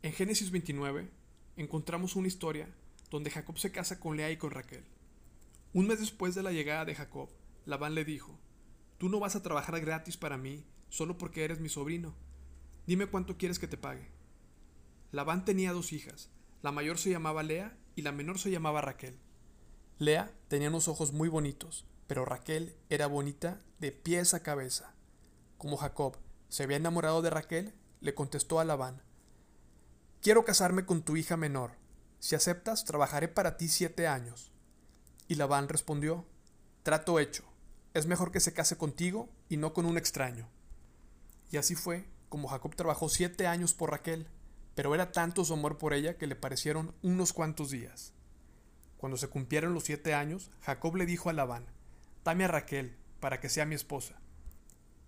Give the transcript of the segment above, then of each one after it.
En Génesis 29 encontramos una historia donde Jacob se casa con Lea y con Raquel. Un mes después de la llegada de Jacob, Labán le dijo, Tú no vas a trabajar gratis para mí solo porque eres mi sobrino. Dime cuánto quieres que te pague. Labán tenía dos hijas, la mayor se llamaba Lea y la menor se llamaba Raquel. Lea tenía unos ojos muy bonitos, pero Raquel era bonita de pies a cabeza. Como Jacob se había enamorado de Raquel, le contestó a Labán, Quiero casarme con tu hija menor. Si aceptas, trabajaré para ti siete años. Y Labán respondió, Trato hecho. Es mejor que se case contigo y no con un extraño. Y así fue como Jacob trabajó siete años por Raquel, pero era tanto su amor por ella que le parecieron unos cuantos días. Cuando se cumplieron los siete años, Jacob le dijo a Labán, Dame a Raquel, para que sea mi esposa.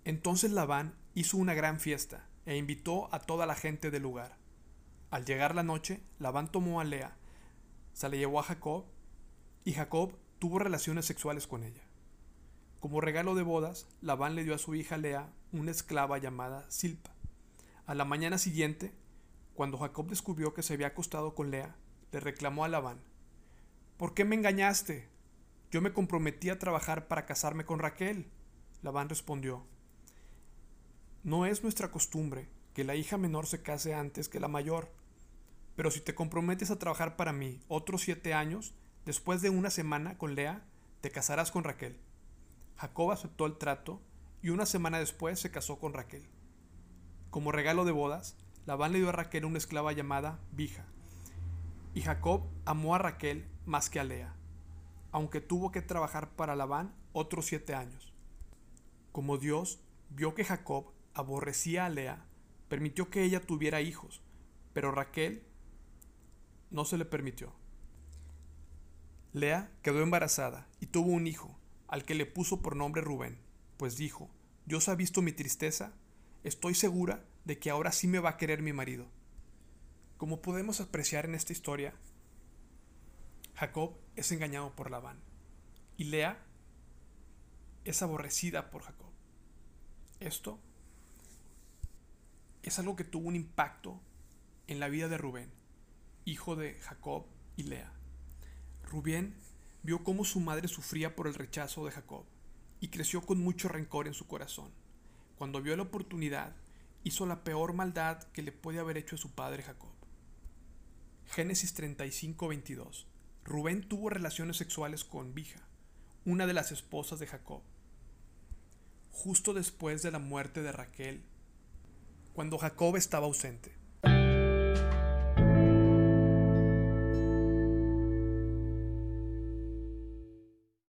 Entonces Labán hizo una gran fiesta e invitó a toda la gente del lugar. Al llegar la noche, Labán tomó a Lea, se la llevó a Jacob, y Jacob tuvo relaciones sexuales con ella. Como regalo de bodas, Labán le dio a su hija Lea una esclava llamada Silpa. A la mañana siguiente, cuando Jacob descubrió que se había acostado con Lea, le reclamó a Labán, ¿Por qué me engañaste? Yo me comprometí a trabajar para casarme con Raquel. Labán respondió, No es nuestra costumbre que la hija menor se case antes que la mayor. Pero si te comprometes a trabajar para mí otros siete años, después de una semana con Lea, te casarás con Raquel. Jacob aceptó el trato y una semana después se casó con Raquel. Como regalo de bodas, Labán le dio a Raquel una esclava llamada Bija. Y Jacob amó a Raquel más que a Lea, aunque tuvo que trabajar para Labán otros siete años. Como Dios vio que Jacob aborrecía a Lea, permitió que ella tuviera hijos, pero Raquel no se le permitió. Lea quedó embarazada y tuvo un hijo, al que le puso por nombre Rubén, pues dijo, Dios ha visto mi tristeza, estoy segura de que ahora sí me va a querer mi marido. Como podemos apreciar en esta historia, Jacob es engañado por Labán y Lea es aborrecida por Jacob. Esto es algo que tuvo un impacto en la vida de Rubén hijo de Jacob y Lea. Rubén vio cómo su madre sufría por el rechazo de Jacob y creció con mucho rencor en su corazón. Cuando vio la oportunidad, hizo la peor maldad que le puede haber hecho a su padre Jacob. Génesis 35:22 Rubén tuvo relaciones sexuales con Bija, una de las esposas de Jacob. Justo después de la muerte de Raquel, cuando Jacob estaba ausente.